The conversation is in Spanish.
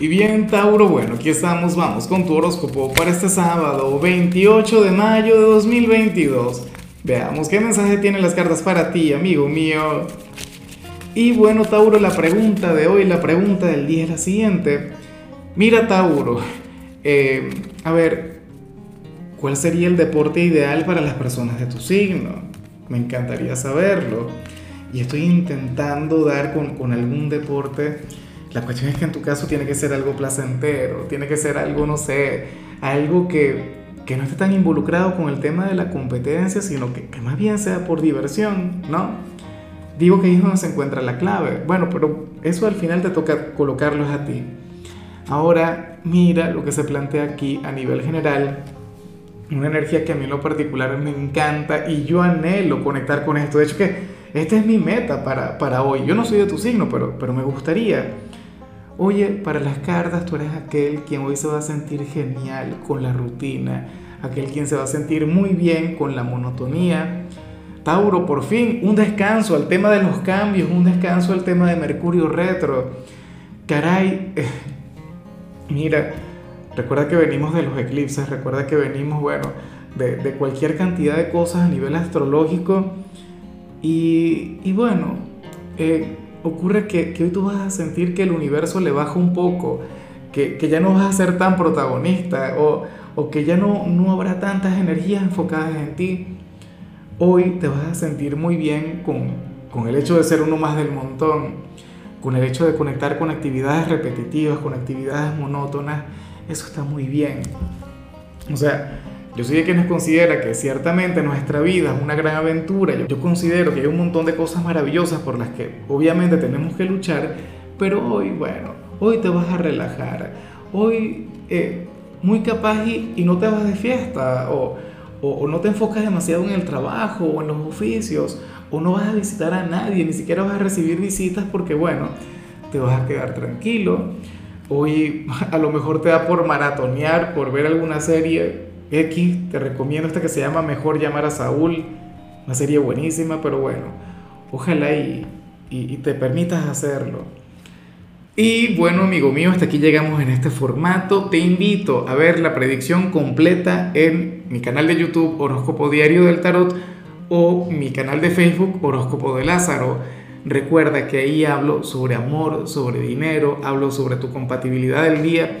Y bien, Tauro, bueno, aquí estamos, vamos con tu horóscopo para este sábado, 28 de mayo de 2022. Veamos qué mensaje tienen las cartas para ti, amigo mío. Y bueno, Tauro, la pregunta de hoy, la pregunta del día es la siguiente. Mira, Tauro, eh, a ver, ¿cuál sería el deporte ideal para las personas de tu signo? Me encantaría saberlo. Y estoy intentando dar con, con algún deporte la cuestión es que en tu caso tiene que ser algo placentero, tiene que ser algo, no sé, algo que, que no esté tan involucrado con el tema de la competencia, sino que, que, más bien sea por diversión, ¿no? Digo que ahí es donde se encuentra la clave. Bueno, pero eso al final te toca colocarlos a ti. Ahora, mira lo que se plantea aquí a nivel general. Una energía que a mí en lo particular me encanta y yo anhelo conectar con esto. De hecho, que esta es mi meta para, para hoy. Yo no soy de tu signo, pero, pero me gustaría Oye, para las cartas tú eres aquel quien hoy se va a sentir genial con la rutina, aquel quien se va a sentir muy bien con la monotonía. Tauro, por fin, un descanso al tema de los cambios, un descanso al tema de Mercurio retro. Caray, mira, recuerda que venimos de los eclipses, recuerda que venimos, bueno, de, de cualquier cantidad de cosas a nivel astrológico. Y, bueno, eh, ocurre que, hoy tú vas a sentir que el universo le baja un poco, que, ya no vas a ser tan protagonista o, que ya no, no habrá tantas energías enfocadas en ti. Hoy te vas a sentir muy bien con, con el hecho de ser uno más del montón, con el hecho de conectar con actividades repetitivas, con actividades monótonas. Eso está muy bien. O sea, yo soy de quienes considera que ciertamente nuestra vida es una gran aventura. Yo considero que hay un montón de cosas maravillosas por las que obviamente tenemos que luchar, pero hoy, bueno, hoy te vas a relajar. Hoy, eh, muy capaz y, y, no te vas de fiesta o, o, o no te enfocas demasiado en el trabajo o en los oficios o no vas a visitar a nadie, ni siquiera vas a recibir visitas porque, bueno, te vas a quedar tranquilo. Hoy a lo mejor te da por maratonear, por ver alguna serie X, te recomiendo esta que se llama Mejor llamar a Saúl, una serie buenísima, pero bueno, ojalá y, y, te permitas hacerlo. Y bueno, amigo mío, hasta aquí llegamos en este formato. Te invito a ver la predicción completa en mi canal de YouTube Horóscopo Diario del Tarot o mi canal de Facebook Horóscopo de Lázaro. Recuerda que ahí hablo sobre amor, sobre dinero, hablo sobre tu compatibilidad del día